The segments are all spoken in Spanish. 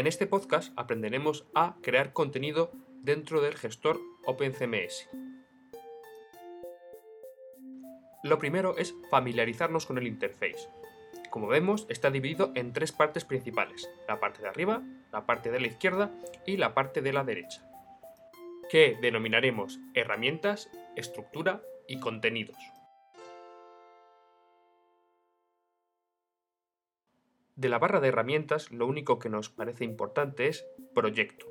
En este podcast aprenderemos a crear contenido dentro del gestor OpenCMS. Lo primero es familiarizarnos con el interface. Como vemos, está dividido en tres partes principales, la parte de arriba, la parte de la izquierda y la parte de la derecha, que denominaremos herramientas, estructura y contenidos. De la barra de herramientas, lo único que nos parece importante es proyecto.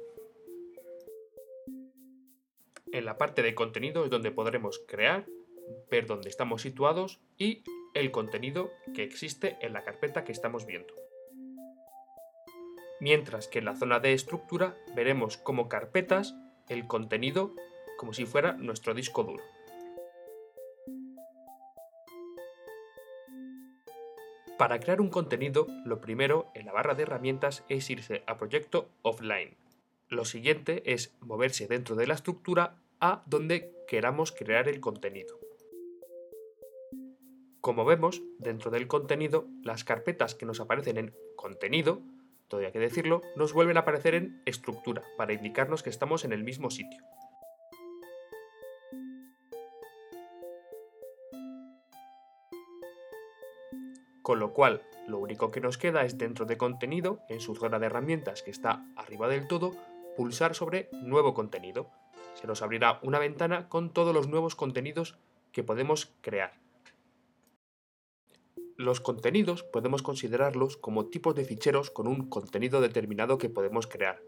En la parte de contenido es donde podremos crear, ver dónde estamos situados y el contenido que existe en la carpeta que estamos viendo. Mientras que en la zona de estructura veremos como carpetas el contenido como si fuera nuestro disco duro. Para crear un contenido, lo primero en la barra de herramientas es irse a proyecto offline. Lo siguiente es moverse dentro de la estructura a donde queramos crear el contenido. Como vemos, dentro del contenido, las carpetas que nos aparecen en contenido, todo hay que decirlo, nos vuelven a aparecer en estructura, para indicarnos que estamos en el mismo sitio. Con lo cual, lo único que nos queda es dentro de contenido, en su zona de herramientas que está arriba del todo, pulsar sobre nuevo contenido. Se nos abrirá una ventana con todos los nuevos contenidos que podemos crear. Los contenidos podemos considerarlos como tipos de ficheros con un contenido determinado que podemos crear.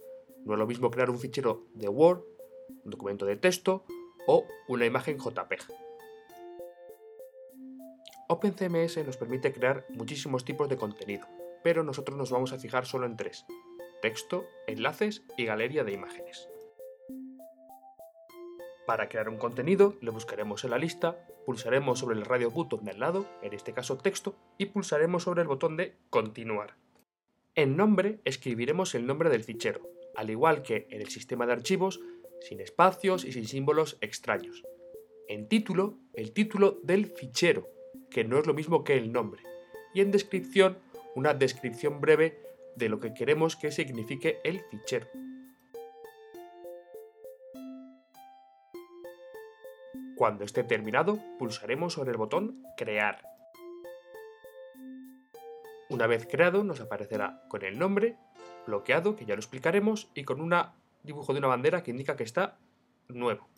No es lo mismo crear un fichero de Word, un documento de texto o una imagen JPEG. OpenCMS nos permite crear muchísimos tipos de contenido, pero nosotros nos vamos a fijar solo en tres, texto, enlaces y galería de imágenes. Para crear un contenido, le buscaremos en la lista, pulsaremos sobre el radio button del lado, en este caso texto, y pulsaremos sobre el botón de continuar. En nombre escribiremos el nombre del fichero, al igual que en el sistema de archivos, sin espacios y sin símbolos extraños. En título, el título del fichero, que no es lo mismo que el nombre. Y en descripción, una descripción breve de lo que queremos que signifique el fichero. Cuando esté terminado, pulsaremos sobre el botón Crear. Una vez creado, nos aparecerá con el nombre, bloqueado, que ya lo explicaremos, y con un dibujo de una bandera que indica que está nuevo.